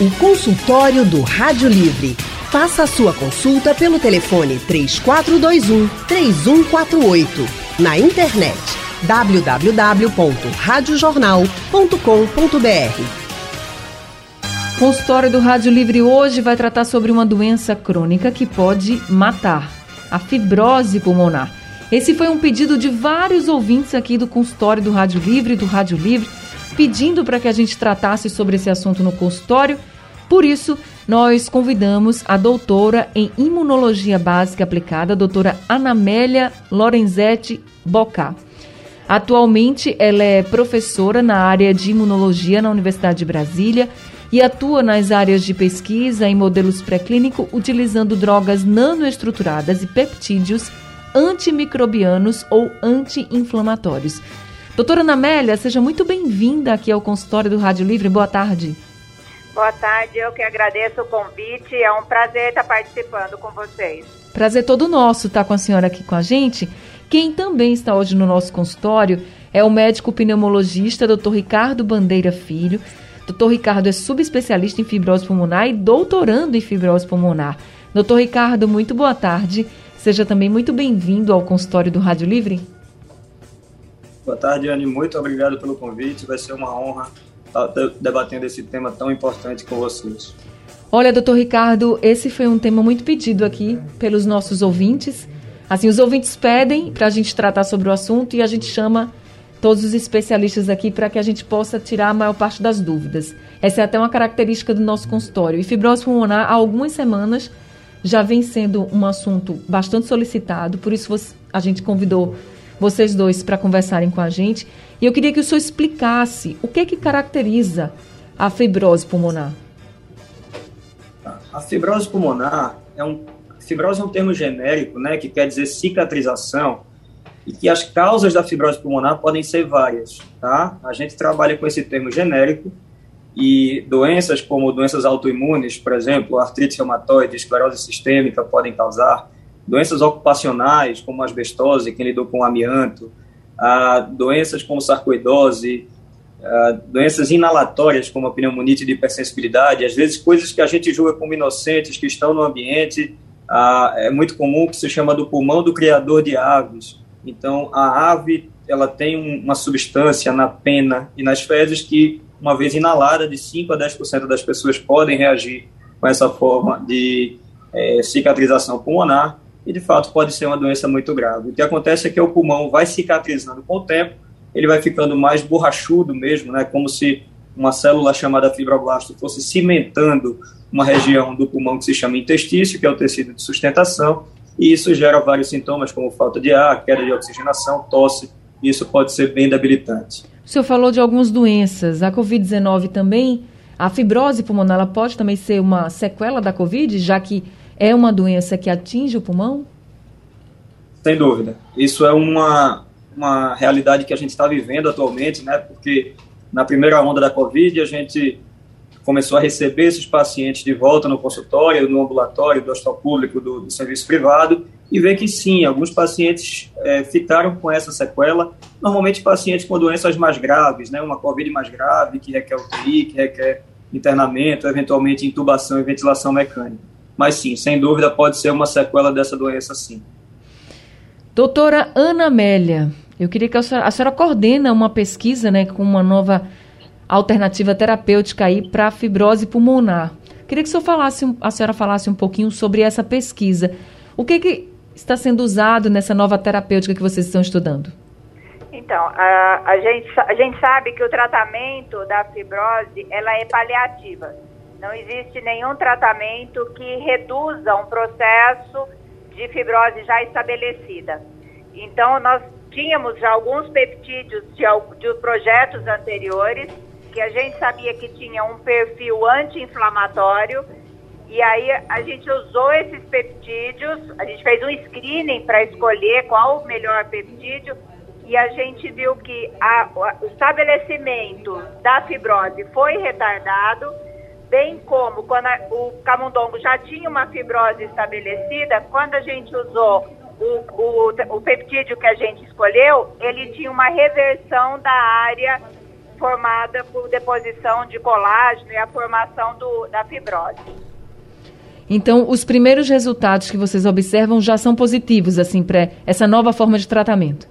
O consultório do Rádio Livre. Faça a sua consulta pelo telefone 3421 3148. Na internet www.radiojornal.com.br. Consultório do Rádio Livre hoje vai tratar sobre uma doença crônica que pode matar, a fibrose pulmonar. Esse foi um pedido de vários ouvintes aqui do consultório do Rádio Livre, do Rádio Livre, pedindo para que a gente tratasse sobre esse assunto no consultório. Por isso, nós convidamos a doutora em Imunologia Básica Aplicada, a doutora Anamélia Lorenzetti Bocá. Atualmente, ela é professora na área de imunologia na Universidade de Brasília e atua nas áreas de pesquisa em modelos pré-clínico utilizando drogas nanoestruturadas e peptídeos antimicrobianos ou anti-inflamatórios. Doutora Anamélia, seja muito bem-vinda aqui ao consultório do Rádio Livre. Boa tarde. Boa tarde, eu que agradeço o convite. É um prazer estar participando com vocês. Prazer todo nosso estar com a senhora aqui com a gente. Quem também está hoje no nosso consultório é o médico pneumologista Dr. Ricardo Bandeira Filho. Dr. Ricardo é subespecialista em fibrose pulmonar e doutorando em fibrose pulmonar. Dr. Ricardo, muito boa tarde. Seja também muito bem-vindo ao consultório do Rádio Livre. Boa tarde, Anne. Muito obrigado pelo convite. Vai ser uma honra estar debatendo esse tema tão importante com vocês. Olha, doutor Ricardo, esse foi um tema muito pedido aqui pelos nossos ouvintes. Assim, os ouvintes pedem para a gente tratar sobre o assunto e a gente chama todos os especialistas aqui para que a gente possa tirar a maior parte das dúvidas. Essa é até uma característica do nosso consultório. E fibrose pulmonar, há algumas semanas, já vem sendo um assunto bastante solicitado, por isso a gente convidou vocês dois para conversarem com a gente. E eu queria que o senhor explicasse o que, que caracteriza a fibrose pulmonar. A fibrose pulmonar é um fibrose é um termo genérico, né, que quer dizer cicatrização e que as causas da fibrose pulmonar podem ser várias, tá? A gente trabalha com esse termo genérico e doenças como doenças autoimunes, por exemplo, artrite reumatoide, esclerose sistêmica podem causar, doenças ocupacionais, como asbestose, quem lidou com amianto, ah, doenças como sarcoidose, ah, doenças inalatórias, como a pneumonite de hipersensibilidade, às vezes coisas que a gente julga como inocentes, que estão no ambiente, ah, é muito comum que se chama do pulmão do criador de aves. Então, a ave ela tem uma substância na pena e nas fezes que, uma vez inalada, de 5 a 10% das pessoas podem reagir com essa forma de é, cicatrização pulmonar e de fato pode ser uma doença muito grave. O que acontece é que o pulmão vai cicatrizando com o tempo, ele vai ficando mais borrachudo mesmo, né, como se uma célula chamada fibroblasto fosse cimentando uma região do pulmão que se chama intestício, que é o tecido de sustentação, e isso gera vários sintomas como falta de ar, queda de oxigenação, tosse, e isso pode ser bem debilitante. O senhor falou de algumas doenças, a Covid-19 também, a fibrose pulmonar ela pode também ser uma sequela da Covid, já que é uma doença que atinge o pulmão? Sem dúvida. Isso é uma, uma realidade que a gente está vivendo atualmente, né? Porque na primeira onda da Covid, a gente começou a receber esses pacientes de volta no consultório, no ambulatório, do hospital público, do, do serviço privado, e ver que sim, alguns pacientes é, ficaram com essa sequela, normalmente pacientes com doenças mais graves, né? Uma Covid mais grave, que requer UTI, que requer internamento, eventualmente intubação e ventilação mecânica mas sim, sem dúvida pode ser uma sequela dessa doença sim. Doutora Ana Amélia, eu queria que a senhora, a senhora coordena uma pesquisa né, com uma nova alternativa terapêutica aí para a fibrose pulmonar. Queria que a senhora, falasse, a senhora falasse um pouquinho sobre essa pesquisa. O que, que está sendo usado nessa nova terapêutica que vocês estão estudando? Então, a, a, gente, a gente sabe que o tratamento da fibrose ela é paliativa. Não existe nenhum tratamento que reduza um processo de fibrose já estabelecida. Então, nós tínhamos já alguns peptídeos de, de projetos anteriores que a gente sabia que tinha um perfil anti-inflamatório e aí a gente usou esses peptídeos, a gente fez um screening para escolher qual o melhor peptídeo e a gente viu que a, o estabelecimento da fibrose foi retardado bem como quando a, o camundongo já tinha uma fibrose estabelecida, quando a gente usou o, o, o peptídeo que a gente escolheu, ele tinha uma reversão da área formada por deposição de colágeno e a formação do, da fibrose. Então, os primeiros resultados que vocês observam já são positivos, assim, para essa nova forma de tratamento?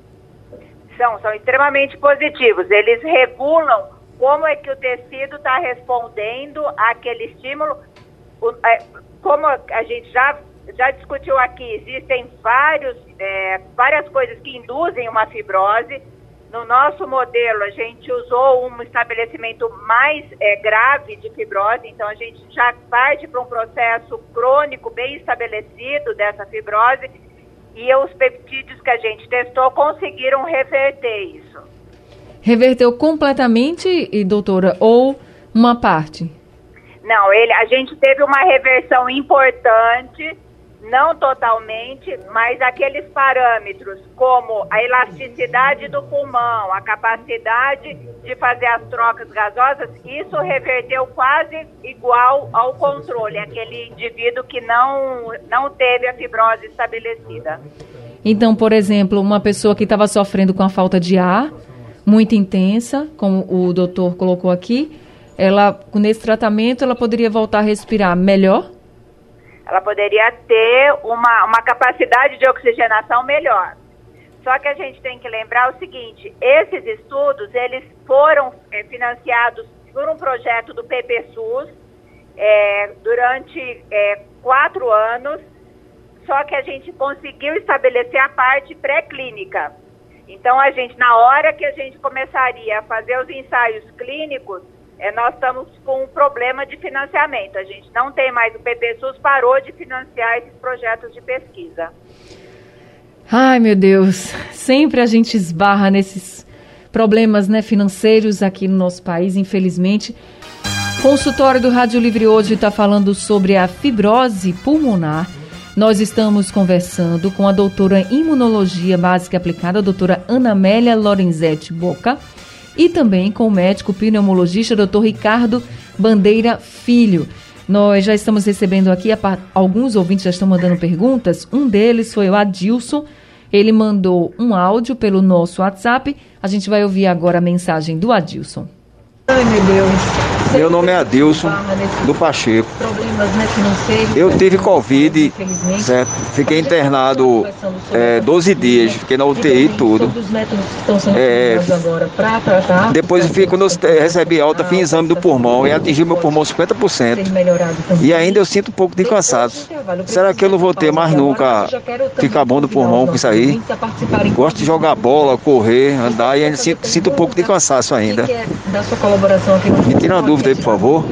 São, são extremamente positivos. Eles regulam como é que o tecido está respondendo àquele estímulo. É, como a gente já, já discutiu aqui, existem vários, é, várias coisas que induzem uma fibrose no nosso modelo, a gente usou um estabelecimento mais é, grave de fibrose, então a gente já parte para um processo crônico bem estabelecido dessa fibrose e os peptídeos que a gente testou conseguiram reverter isso. Reverteu completamente, doutora, ou uma parte? Não, ele, a gente teve uma reversão importante não totalmente, mas aqueles parâmetros como a elasticidade do pulmão, a capacidade de fazer as trocas gasosas, isso reverteu quase igual ao controle, aquele indivíduo que não, não teve a fibrose estabelecida. Então, por exemplo, uma pessoa que estava sofrendo com a falta de ar muito intensa, como o doutor colocou aqui, ela nesse tratamento ela poderia voltar a respirar melhor? ela poderia ter uma, uma capacidade de oxigenação melhor. Só que a gente tem que lembrar o seguinte, esses estudos, eles foram é, financiados por um projeto do PPSUS é, durante é, quatro anos, só que a gente conseguiu estabelecer a parte pré-clínica. Então, a gente, na hora que a gente começaria a fazer os ensaios clínicos, é, nós estamos com um problema de financiamento. A gente não tem mais, o PPSUS parou de financiar esses projetos de pesquisa. Ai, meu Deus, sempre a gente esbarra nesses problemas né, financeiros aqui no nosso país, infelizmente. Consultório do Rádio Livre hoje está falando sobre a fibrose pulmonar. Nós estamos conversando com a doutora imunologia básica aplicada, a doutora Ana Amélia Lorenzetti Boca e também com o médico pneumologista Dr. Ricardo Bandeira Filho. Nós já estamos recebendo aqui, alguns ouvintes já estão mandando perguntas. Um deles foi o Adilson. Ele mandou um áudio pelo nosso WhatsApp. A gente vai ouvir agora a mensagem do Adilson. Ai, meu Deus. Meu nome é Adilson, do Pacheco. Né, eu tive Covid, certo? Fiquei internado é, 12 dias, fiquei na UTI e tudo. É, depois, quando eu recebi alta, fiz exame do pulmão e atingi meu pulmão 50%. E ainda eu sinto um pouco de cansaço. Será que eu não vou ter mais nunca ficar bom do pulmão com isso aí? Gosto de jogar bola, correr, andar e ainda sinto, sinto um pouco de cansaço ainda. Me tira uma dúvida aí, por favor.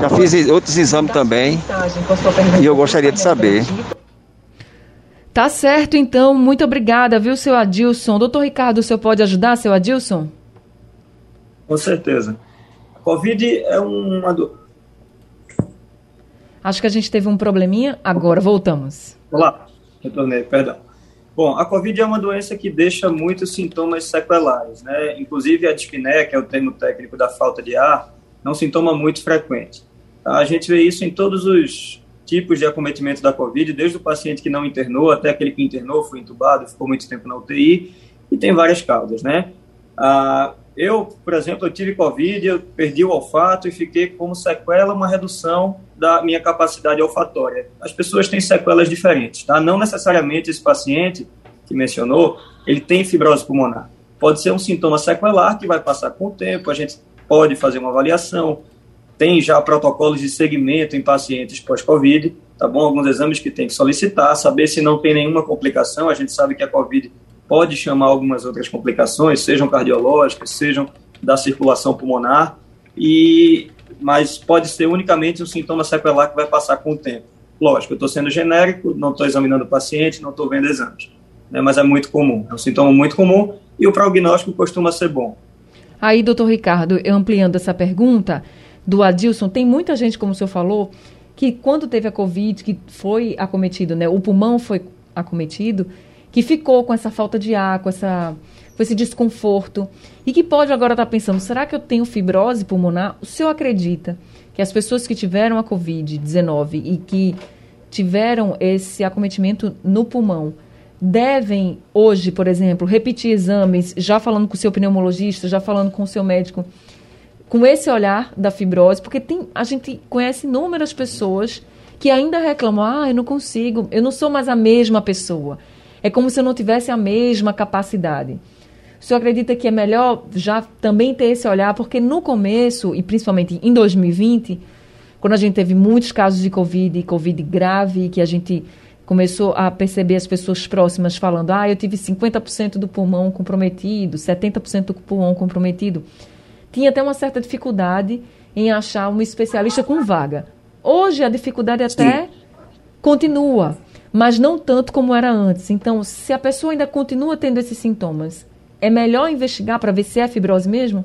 Já fiz outros exames também e eu gostaria de saber. Tá certo, então. Muito obrigada, viu, seu Adilson. Doutor Ricardo, o senhor pode ajudar, seu Adilson? Com certeza. A Covid é uma. Do... Acho que a gente teve um probleminha. Agora voltamos. Olá, retornei, perdão. Bom, a Covid é uma doença que deixa muitos sintomas sequelares, né? Inclusive a dispneia, que é o termo técnico da falta de ar, é um sintoma muito frequente. Tá? A gente vê isso em todos os tipos de acometimento da Covid, desde o paciente que não internou até aquele que internou, foi entubado, ficou muito tempo na UTI, e tem várias causas, né? Ah, eu, por exemplo, eu tive Covid, eu perdi o olfato e fiquei como sequela uma redução da minha capacidade olfatória. As pessoas têm sequelas diferentes, tá? Não necessariamente esse paciente que mencionou, ele tem fibrose pulmonar. Pode ser um sintoma sequelar que vai passar com o tempo, a gente pode fazer uma avaliação, tem já protocolos de segmento em pacientes pós-Covid, tá bom? Alguns exames que tem que solicitar, saber se não tem nenhuma complicação. A gente sabe que a Covid pode chamar algumas outras complicações, sejam cardiológicas, sejam da circulação pulmonar, e mas pode ser unicamente um sintoma sequelar que vai passar com o tempo. Lógico, eu estou sendo genérico, não estou examinando o paciente, não estou vendo exames, né? mas é muito comum, é um sintoma muito comum e o prognóstico costuma ser bom. Aí, doutor Ricardo, ampliando essa pergunta do Adilson, tem muita gente, como o senhor falou, que quando teve a Covid, que foi acometido, né, o pulmão foi acometido, que ficou com essa falta de ar, com, essa, com esse desconforto, e que pode agora estar tá pensando, será que eu tenho fibrose pulmonar? O senhor acredita que as pessoas que tiveram a Covid-19 e que tiveram esse acometimento no pulmão, devem hoje, por exemplo, repetir exames, já falando com o seu pneumologista, já falando com o seu médico, com esse olhar da fibrose, porque tem, a gente conhece inúmeras pessoas que ainda reclamam: ah, eu não consigo, eu não sou mais a mesma pessoa. É como se eu não tivesse a mesma capacidade. O senhor acredita que é melhor já também ter esse olhar? Porque no começo, e principalmente em 2020, quando a gente teve muitos casos de Covid, Covid grave, que a gente começou a perceber as pessoas próximas falando: ah, eu tive 50% do pulmão comprometido, 70% do pulmão comprometido. Tinha até uma certa dificuldade em achar um especialista com vaga. Hoje a dificuldade até Sim. continua, mas não tanto como era antes. Então, se a pessoa ainda continua tendo esses sintomas, é melhor investigar para ver se é fibrose mesmo?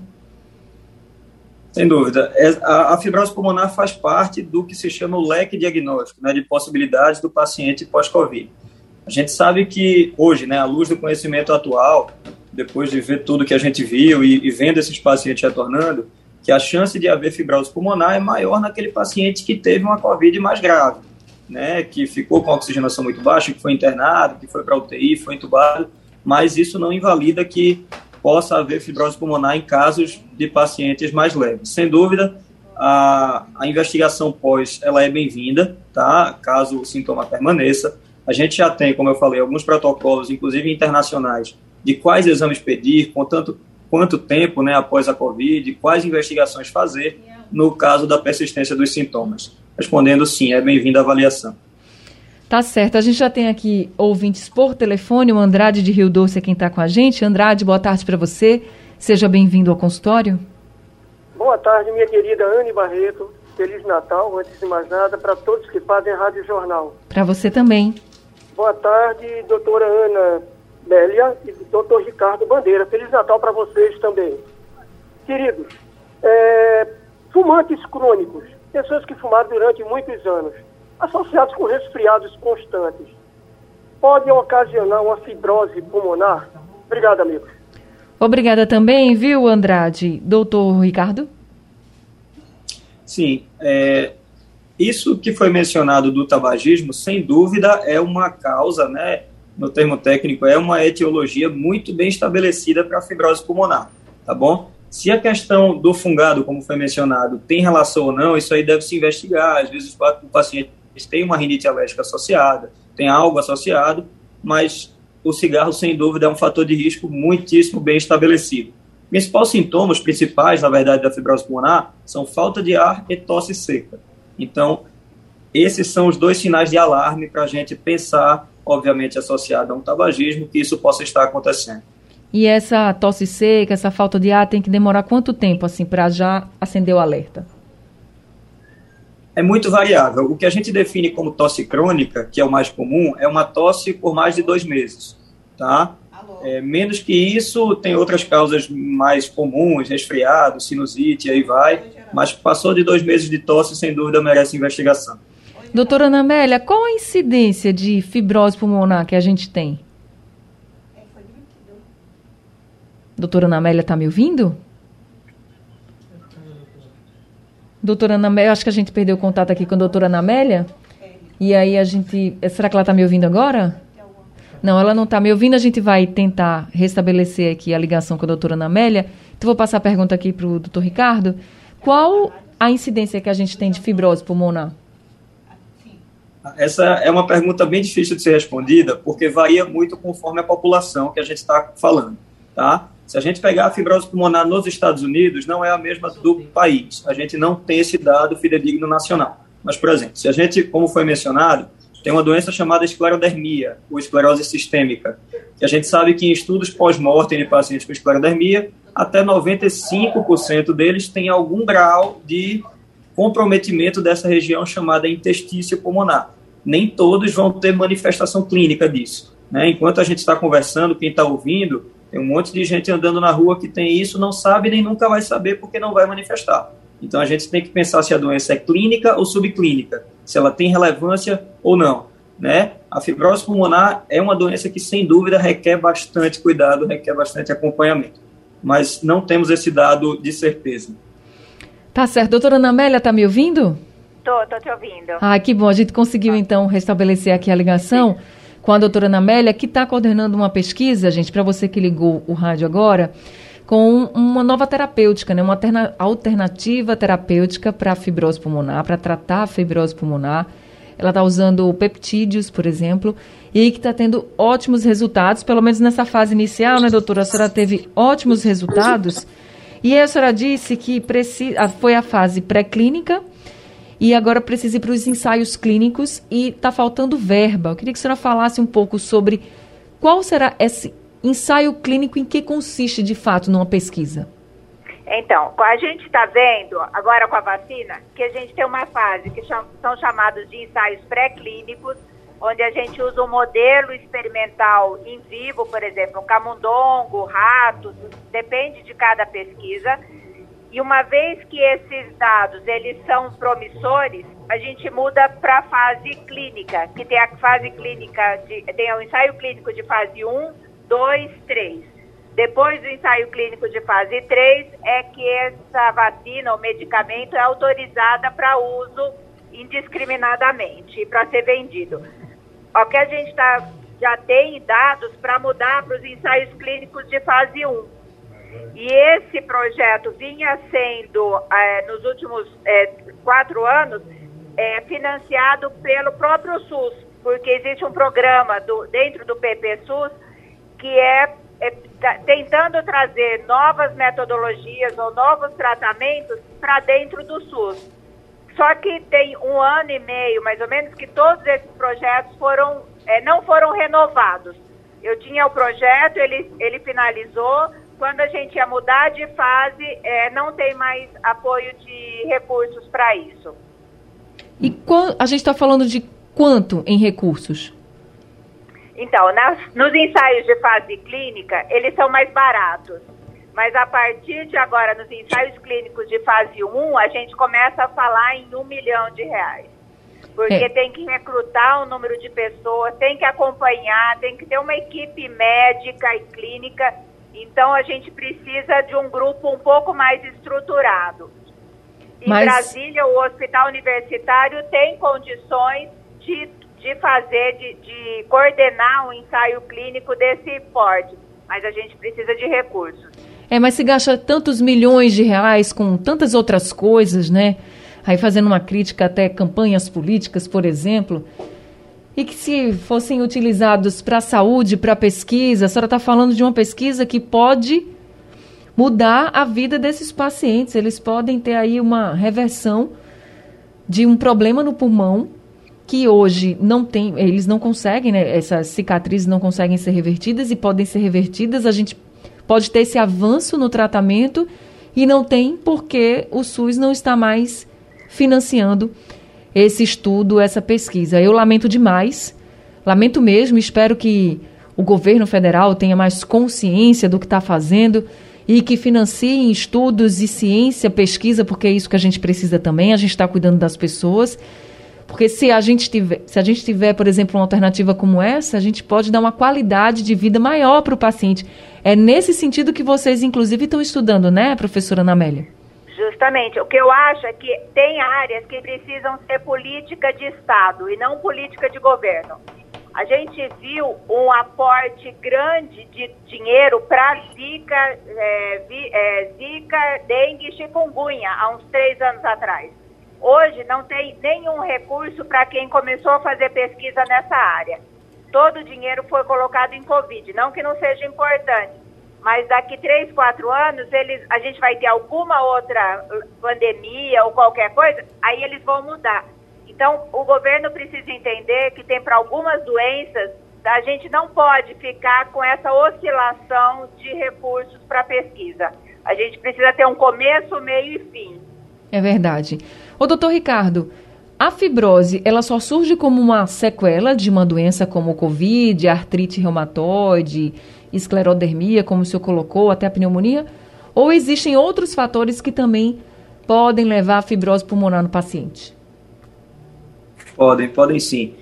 Sem dúvida. É, a, a, fibrose pulmonar faz parte do que se chama o leque diagnóstico, né, de possibilidades do paciente pós-Covid. A gente sabe que hoje, né, à luz do conhecimento atual, depois de ver tudo que a gente viu e, e vendo esses pacientes retornando, que a chance de haver fibrose pulmonar é maior naquele paciente que teve uma COVID mais grave, né, que ficou com oxigenação muito baixa, que foi internado, que foi para UTI, foi entubado, mas isso não invalida que possa haver fibrose pulmonar em casos de pacientes mais leves. Sem dúvida, a, a investigação pós ela é bem-vinda, tá? Caso o sintoma permaneça. A gente já tem, como eu falei, alguns protocolos, inclusive internacionais, de quais exames pedir, com tanto quanto tempo né, após a Covid, quais investigações fazer no caso da persistência dos sintomas. Respondendo sim, é bem-vinda a avaliação. Tá certo. A gente já tem aqui ouvintes por telefone. O Andrade de Rio Doce é quem está com a gente. Andrade, boa tarde para você. Seja bem-vindo ao consultório. Boa tarde, minha querida Anne Barreto. Feliz Natal, antes de mais nada, para todos que fazem Rádio Jornal. Para você também. Boa tarde, doutora Ana Bélia e doutor Ricardo Bandeira. Feliz Natal para vocês também. Queridos, é, fumantes crônicos, pessoas que fumaram durante muitos anos, associados com resfriados constantes, podem ocasionar uma fibrose pulmonar? Obrigado, amigos. Obrigada também, viu, Andrade? Doutor Ricardo? Sim, é, isso que foi mencionado do tabagismo, sem dúvida, é uma causa, né, no termo técnico, é uma etiologia muito bem estabelecida para a fibrose pulmonar, tá bom? Se a questão do fungado, como foi mencionado, tem relação ou não, isso aí deve se investigar. Às vezes o paciente tem uma rinite alérgica associada, tem algo associado, mas o cigarro, sem dúvida, é um fator de risco muitíssimo bem estabelecido. Principais sintomas principais, na verdade, da fibrose pulmonar são falta de ar e tosse seca. Então, esses são os dois sinais de alarme para a gente pensar, obviamente associado a um tabagismo, que isso possa estar acontecendo. E essa tosse seca, essa falta de ar, tem que demorar quanto tempo assim para já acender o alerta? É muito variável. O que a gente define como tosse crônica, que é o mais comum, é uma tosse por mais de dois meses, tá? É, menos que isso, tem outras causas mais comuns, resfriado, sinusite, aí vai. Mas passou de dois meses de tosse, sem dúvida merece investigação. Doutora Ana Amélia, qual a incidência de fibrose pulmonar que a gente tem? Doutora Ana Amélia, está me ouvindo? Doutora Ana Amélia, acho que a gente perdeu o contato aqui com a doutora Ana Amélia. E aí a gente. Será que ela está me ouvindo agora? Não, ela não está me ouvindo. A gente vai tentar restabelecer aqui a ligação com a doutora Ana Amélia. Então, vou passar a pergunta aqui para o doutor Ricardo. Qual a incidência que a gente tem de fibrose pulmonar? Essa é uma pergunta bem difícil de ser respondida, porque varia muito conforme a população que a gente está falando, tá? Se a gente pegar a fibrose pulmonar nos Estados Unidos, não é a mesma do país. A gente não tem esse dado fidedigno nacional. Mas, por exemplo, se a gente, como foi mencionado, tem uma doença chamada esclerodermia, ou esclerose sistêmica, que a gente sabe que em estudos pós-mortem de pacientes com esclerodermia, até 95% deles têm algum grau de comprometimento dessa região chamada intestício pulmonar. Nem todos vão ter manifestação clínica disso. Né? Enquanto a gente está conversando, quem está ouvindo, tem um monte de gente andando na rua que tem isso, não sabe nem nunca vai saber porque não vai manifestar. Então a gente tem que pensar se a doença é clínica ou subclínica, se ela tem relevância ou não. Né? A fibrose pulmonar é uma doença que, sem dúvida, requer bastante cuidado, requer bastante acompanhamento. Mas não temos esse dado de certeza. Tá certo. Doutora Ana Amélia, tá me ouvindo? Tô, tô te ouvindo. Ah, que bom. A gente conseguiu, então, restabelecer aqui a ligação. Sim com a doutora Ana Amélia, que está coordenando uma pesquisa, gente, para você que ligou o rádio agora, com uma nova terapêutica, né? uma alternativa terapêutica para fibrose pulmonar, para tratar a fibrose pulmonar. Ela está usando peptídeos, por exemplo, e que está tendo ótimos resultados, pelo menos nessa fase inicial, né, doutora? A senhora teve ótimos resultados. E a senhora disse que precisa, foi a fase pré-clínica e agora precisa ir para os ensaios clínicos e está faltando verba. Eu queria que a senhora falasse um pouco sobre qual será esse ensaio clínico em que consiste de fato numa pesquisa? Então, a gente está vendo agora com a vacina que a gente tem uma fase que são chamados de ensaios pré-clínicos, onde a gente usa um modelo experimental em vivo, por exemplo, um camundongo, ratos, depende de cada pesquisa. E uma vez que esses dados eles são promissores, a gente muda para a fase clínica, que tem a fase clínica de, tem o ensaio clínico de fase 1, 2, 3. Depois do ensaio clínico de fase 3, é que essa vacina ou medicamento é autorizada para uso indiscriminadamente para ser vendido. O que a gente tá, já tem dados para mudar para os ensaios clínicos de fase 1. E esse projeto vinha sendo, é, nos últimos é, quatro anos, é, financiado pelo próprio SUS, porque existe um programa do, dentro do PPSUS que é, é tá, tentando trazer novas metodologias ou novos tratamentos para dentro do SUS. Só que tem um ano e meio, mais ou menos, que todos esses projetos foram, é, não foram renovados. Eu tinha o projeto, ele, ele finalizou. Quando a gente ia mudar de fase, é, não tem mais apoio de recursos para isso. E a gente está falando de quanto em recursos? Então, nas, nos ensaios de fase clínica, eles são mais baratos. Mas a partir de agora, nos ensaios clínicos de fase 1, a gente começa a falar em um milhão de reais. Porque é. tem que recrutar um número de pessoas, tem que acompanhar, tem que ter uma equipe médica e clínica. Então, a gente precisa de um grupo um pouco mais estruturado. Em Mas... Brasília, o hospital universitário tem condições de de fazer, de, de coordenar um ensaio clínico desse porte, mas a gente precisa de recursos. É, mas se gasta tantos milhões de reais com tantas outras coisas, né? Aí fazendo uma crítica até campanhas políticas, por exemplo, e que se fossem utilizados para a saúde, para a pesquisa, a senhora está falando de uma pesquisa que pode mudar a vida desses pacientes. Eles podem ter aí uma reversão de um problema no pulmão que hoje não tem, eles não conseguem, né, essas cicatrizes não conseguem ser revertidas e podem ser revertidas. A gente pode ter esse avanço no tratamento e não tem porque o SUS não está mais financiando esse estudo, essa pesquisa. Eu lamento demais, lamento mesmo, espero que o governo federal tenha mais consciência do que está fazendo e que financie estudos e ciência, pesquisa, porque é isso que a gente precisa também, a gente está cuidando das pessoas porque se a gente tiver, se a gente tiver, por exemplo, uma alternativa como essa, a gente pode dar uma qualidade de vida maior para o paciente. É nesse sentido que vocês, inclusive, estão estudando, né, professora Ana? Justamente. O que eu acho é que tem áreas que precisam ser política de Estado e não política de governo. A gente viu um aporte grande de dinheiro para Zika, é, é, Zika, dengue e chikungunya há uns três anos atrás. Hoje não tem nenhum recurso para quem começou a fazer pesquisa nessa área. Todo o dinheiro foi colocado em Covid. Não que não seja importante, mas daqui três, quatro anos eles, a gente vai ter alguma outra pandemia ou qualquer coisa, aí eles vão mudar. Então, o governo precisa entender que tem para algumas doenças, a gente não pode ficar com essa oscilação de recursos para pesquisa. A gente precisa ter um começo, meio e fim. É verdade. Ô, doutor Ricardo, a fibrose, ela só surge como uma sequela de uma doença como o Covid, artrite reumatoide, esclerodermia, como o senhor colocou, até a pneumonia? Ou existem outros fatores que também podem levar a fibrose pulmonar no paciente? Podem, podem sim.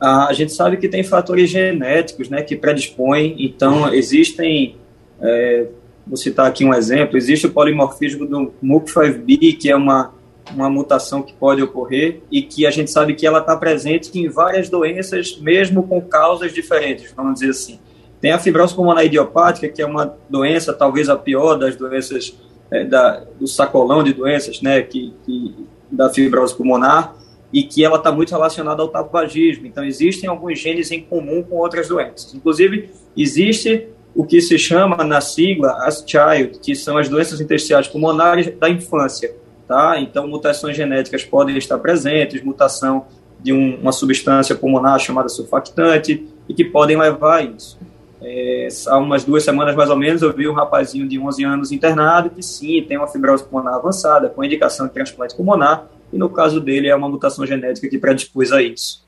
Ah, a gente sabe que tem fatores genéticos né, que predispõem, então existem é, Vou citar aqui um exemplo. Existe o polimorfismo do MUC5B, que é uma, uma mutação que pode ocorrer e que a gente sabe que ela está presente em várias doenças, mesmo com causas diferentes, vamos dizer assim. Tem a fibrose pulmonar idiopática, que é uma doença, talvez a pior das doenças, é, da, do sacolão de doenças, né, que, que da fibrose pulmonar, e que ela está muito relacionada ao tabagismo. Então, existem alguns genes em comum com outras doenças. Inclusive, existe o que se chama na sigla as child, que são as doenças intersticiais pulmonares da infância, tá? Então, mutações genéticas podem estar presentes, mutação de um, uma substância pulmonar chamada surfactante, e que podem levar a isso. É, há umas duas semanas mais ou menos eu vi um rapazinho de 11 anos internado que sim, tem uma fibrose pulmonar avançada, com indicação de transplante pulmonar, e no caso dele é uma mutação genética que predispôs a isso.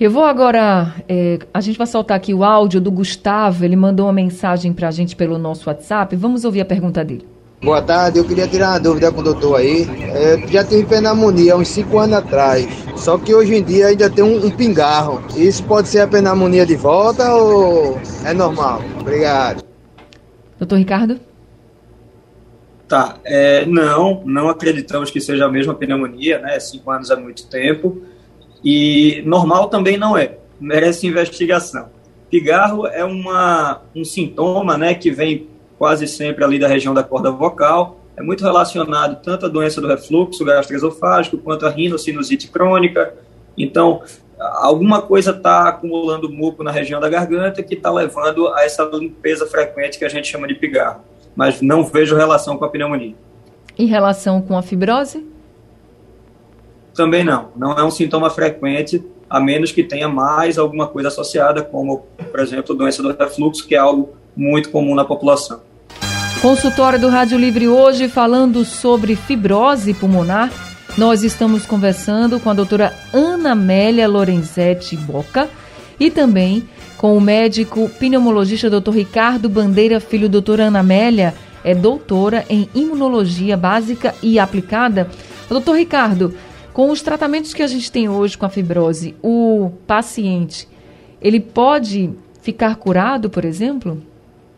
Eu vou agora. É, a gente vai soltar aqui o áudio do Gustavo. Ele mandou uma mensagem para a gente pelo nosso WhatsApp. Vamos ouvir a pergunta dele. Boa tarde, eu queria tirar uma dúvida com o doutor aí. É, já tive pneumonia uns 5 anos atrás, só que hoje em dia ainda tem um, um, pingarro. Isso pode ser a pneumonia de volta ou é normal? Obrigado. Doutor Ricardo? Tá, é, não, não acreditamos que seja a mesma pneumonia, né? Cinco anos é muito tempo. E normal também não é, merece investigação. Pigarro é uma, um sintoma né, que vem quase sempre ali da região da corda vocal, é muito relacionado tanto à doença do refluxo gastroesofágico quanto à rinocinusite crônica. Então, alguma coisa está acumulando muco na região da garganta que está levando a essa limpeza frequente que a gente chama de pigarro. Mas não vejo relação com a pneumonia. Em relação com a fibrose? Também não. Não é um sintoma frequente, a menos que tenha mais alguma coisa associada, como, por exemplo, doença do refluxo, que é algo muito comum na população. Consultório do Rádio Livre hoje falando sobre fibrose pulmonar. Nós estamos conversando com a doutora Ana Amélia Lorenzetti Boca e também com o médico pneumologista doutor Ricardo Bandeira Filho. Doutora Ana Amélia é doutora em imunologia básica e aplicada. Doutor Ricardo, com os tratamentos que a gente tem hoje com a fibrose, o paciente, ele pode ficar curado, por exemplo?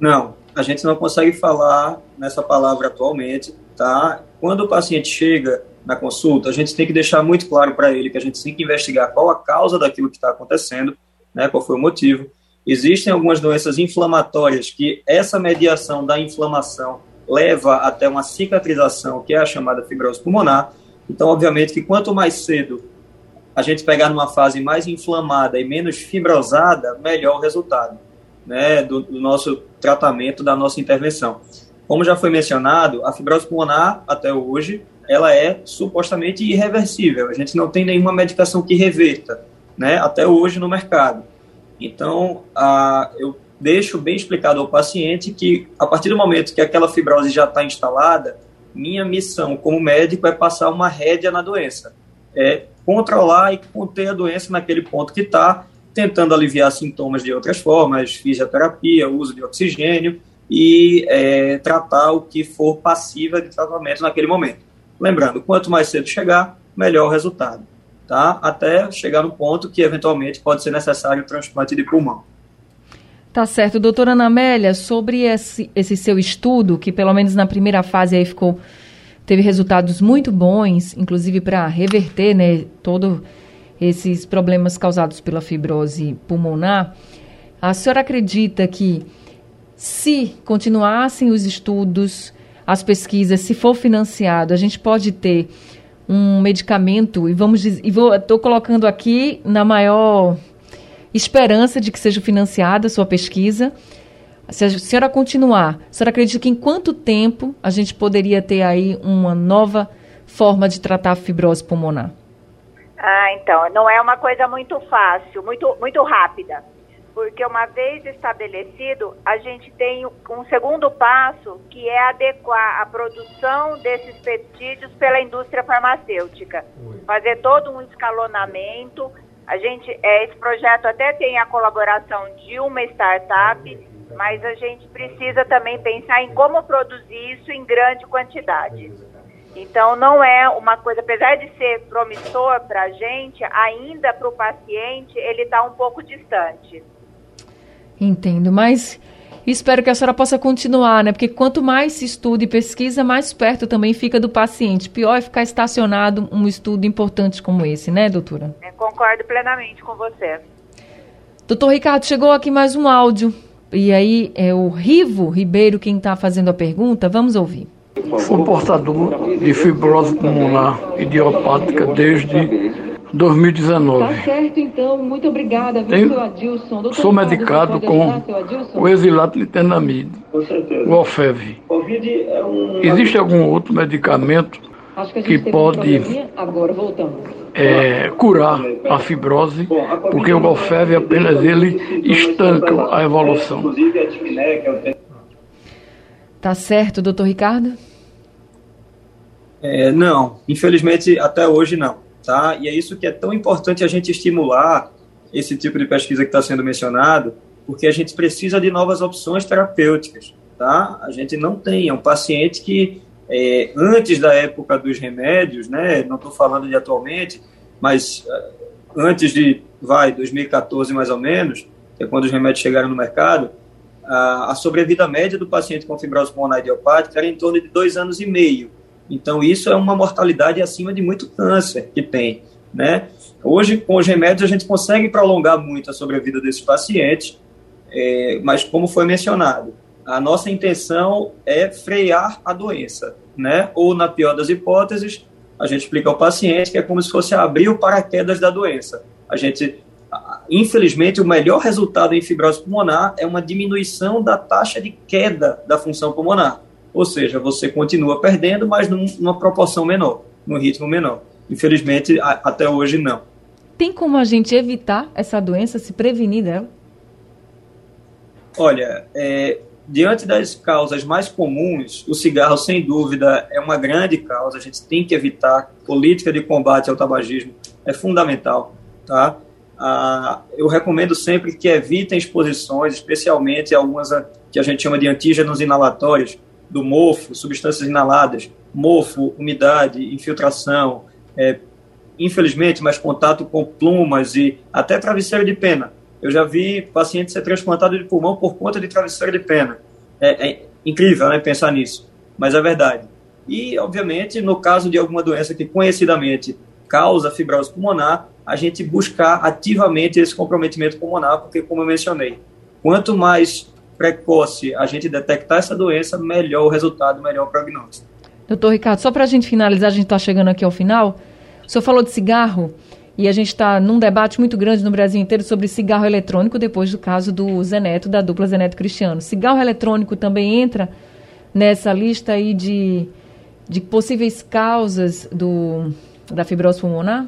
Não, a gente não consegue falar nessa palavra atualmente, tá? Quando o paciente chega na consulta, a gente tem que deixar muito claro para ele que a gente tem que investigar qual a causa daquilo que está acontecendo, né? Qual foi o motivo. Existem algumas doenças inflamatórias que essa mediação da inflamação leva até uma cicatrização, que é a chamada fibrose pulmonar. Então, obviamente, que quanto mais cedo a gente pegar numa fase mais inflamada e menos fibrosada, melhor o resultado né, do, do nosso tratamento, da nossa intervenção. Como já foi mencionado, a fibrose pulmonar, até hoje, ela é supostamente irreversível. A gente não tem nenhuma medicação que reverta, né, até hoje no mercado. Então, a, eu deixo bem explicado ao paciente que, a partir do momento que aquela fibrose já está instalada, minha missão como médico é passar uma rédea na doença. É controlar e conter a doença naquele ponto que está tentando aliviar sintomas de outras formas, fisioterapia, uso de oxigênio e é, tratar o que for passiva de tratamento naquele momento. Lembrando, quanto mais cedo chegar, melhor o resultado, tá? Até chegar no ponto que eventualmente pode ser necessário o transplante de pulmão. Tá certo. Doutora Ana Amélia, sobre esse, esse seu estudo, que pelo menos na primeira fase aí ficou, teve resultados muito bons, inclusive para reverter, né, todo esses problemas causados pela fibrose pulmonar, a senhora acredita que se continuassem os estudos, as pesquisas, se for financiado, a gente pode ter um medicamento e vamos e vou estou colocando aqui na maior esperança de que seja financiada a sua pesquisa. Se a senhora continuar, a senhora acredita que em quanto tempo a gente poderia ter aí uma nova forma de tratar a fibrose pulmonar? Ah, então, não é uma coisa muito fácil, muito, muito rápida. Porque uma vez estabelecido, a gente tem um segundo passo, que é adequar a produção desses peptídeos pela indústria farmacêutica. Fazer todo um escalonamento. A gente, é, esse projeto até tem a colaboração de uma startup, mas a gente precisa também pensar em como produzir isso em grande quantidade. Então, não é uma coisa, apesar de ser promissor para a gente, ainda para o paciente, ele está um pouco distante. Entendo, mas espero que a senhora possa continuar, né? Porque quanto mais se estuda e pesquisa, mais perto também fica do paciente. Pior é ficar estacionado um estudo importante como esse, né, doutora? É, concordo plenamente com você. Doutor Ricardo, chegou aqui mais um áudio. E aí é o Rivo Ribeiro quem está fazendo a pergunta. Vamos ouvir. Sou portador de fibrose pulmonar idiopática desde 2019. Tá certo, então. Muito obrigada, viu, Tenho, seu Adilson. Doutor sou Ricardo, medicado com o exilato litenamide, o Ofev. Existe algum outro medicamento Acho que, que pode é, curar a fibrose, porque o Ofev apenas ele estanca a evolução. É Tá certo, doutor Ricardo? É, não, infelizmente até hoje não, tá? E é isso que é tão importante a gente estimular esse tipo de pesquisa que está sendo mencionado, porque a gente precisa de novas opções terapêuticas, tá? A gente não tem, é um paciente que é, antes da época dos remédios, né? Não estou falando de atualmente, mas é, antes de, vai, 2014 mais ou menos, que é quando os remédios chegaram no mercado, a, a sobrevida média do paciente com fibrose pulmonar idiopática era em torno de dois anos e meio. Então, isso é uma mortalidade acima de muito câncer que tem, né? Hoje, com os remédios, a gente consegue prolongar muito a sobrevida desses pacientes, é, mas como foi mencionado, a nossa intenção é frear a doença, né? Ou, na pior das hipóteses, a gente explica ao paciente que é como se fosse abrir o paraquedas da doença. A gente, infelizmente, o melhor resultado em fibrose pulmonar é uma diminuição da taxa de queda da função pulmonar. Ou seja, você continua perdendo, mas num, numa proporção menor, num ritmo menor. Infelizmente, a, até hoje, não. Tem como a gente evitar essa doença, se prevenir dela? Olha, é, diante das causas mais comuns, o cigarro, sem dúvida, é uma grande causa. A gente tem que evitar. Política de combate ao tabagismo é fundamental, tá? Ah, eu recomendo sempre que evitem exposições, especialmente algumas que a gente chama de antígenos inalatórios, do mofo, substâncias inaladas, mofo, umidade, infiltração, é, infelizmente, mais contato com plumas e até travesseiro de pena. Eu já vi paciente ser transplantado de pulmão por conta de travesseiro de pena. É, é incrível, né, pensar nisso, mas é verdade. E, obviamente, no caso de alguma doença que conhecidamente causa fibrose pulmonar, a gente buscar ativamente esse comprometimento pulmonar, porque, como eu mencionei, quanto mais precoce a gente detectar essa doença, melhor o resultado, melhor o prognóstico. Doutor Ricardo, só para a gente finalizar, a gente está chegando aqui ao final. O senhor falou de cigarro e a gente está num debate muito grande no Brasil inteiro sobre cigarro eletrônico, depois do caso do Zeneto, da dupla Zeneto Cristiano. Cigarro eletrônico também entra nessa lista aí de, de possíveis causas do, da fibrose pulmonar?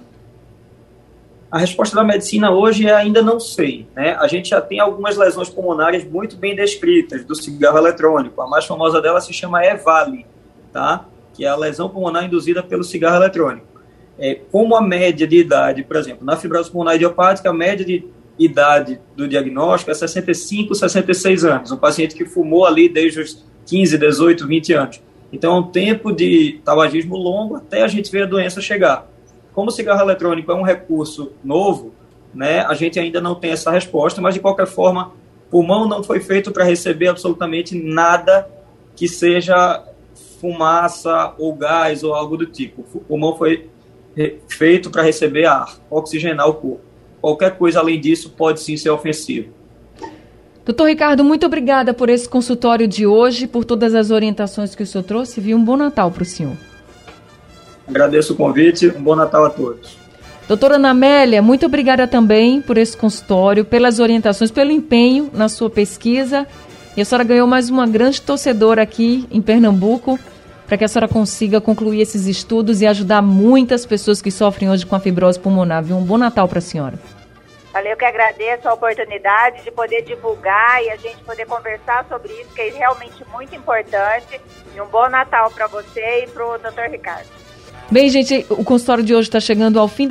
A resposta da medicina hoje é ainda não sei. Né? A gente já tem algumas lesões pulmonares muito bem descritas do cigarro eletrônico. A mais famosa delas se chama EVALI, tá? que é a lesão pulmonar induzida pelo cigarro eletrônico. É, como a média de idade, por exemplo, na fibrose pulmonar idiopática, a média de idade do diagnóstico é 65, 66 anos. Um paciente que fumou ali desde os 15, 18, 20 anos. Então, é um tempo de tabagismo longo até a gente ver a doença chegar. Como o cigarro eletrônico é um recurso novo, né, a gente ainda não tem essa resposta, mas de qualquer forma, pulmão não foi feito para receber absolutamente nada que seja fumaça ou gás ou algo do tipo. O pulmão foi feito para receber ar, oxigenar o corpo. Qualquer coisa além disso pode sim ser ofensivo. Doutor Ricardo, muito obrigada por esse consultório de hoje, por todas as orientações que o senhor trouxe. Vi um bom Natal para o senhor. Agradeço o convite, um bom Natal a todos. Doutora Ana Amélia, muito obrigada também por esse consultório, pelas orientações, pelo empenho na sua pesquisa. E a senhora ganhou mais uma grande torcedora aqui em Pernambuco, para que a senhora consiga concluir esses estudos e ajudar muitas pessoas que sofrem hoje com a fibrose pulmonar. Viu? Um bom Natal para a senhora. Valeu, eu que agradeço a oportunidade de poder divulgar e a gente poder conversar sobre isso, que é realmente muito importante. E um bom Natal para você e para o doutor Ricardo. Bem, gente, o consultório de hoje está chegando ao fim.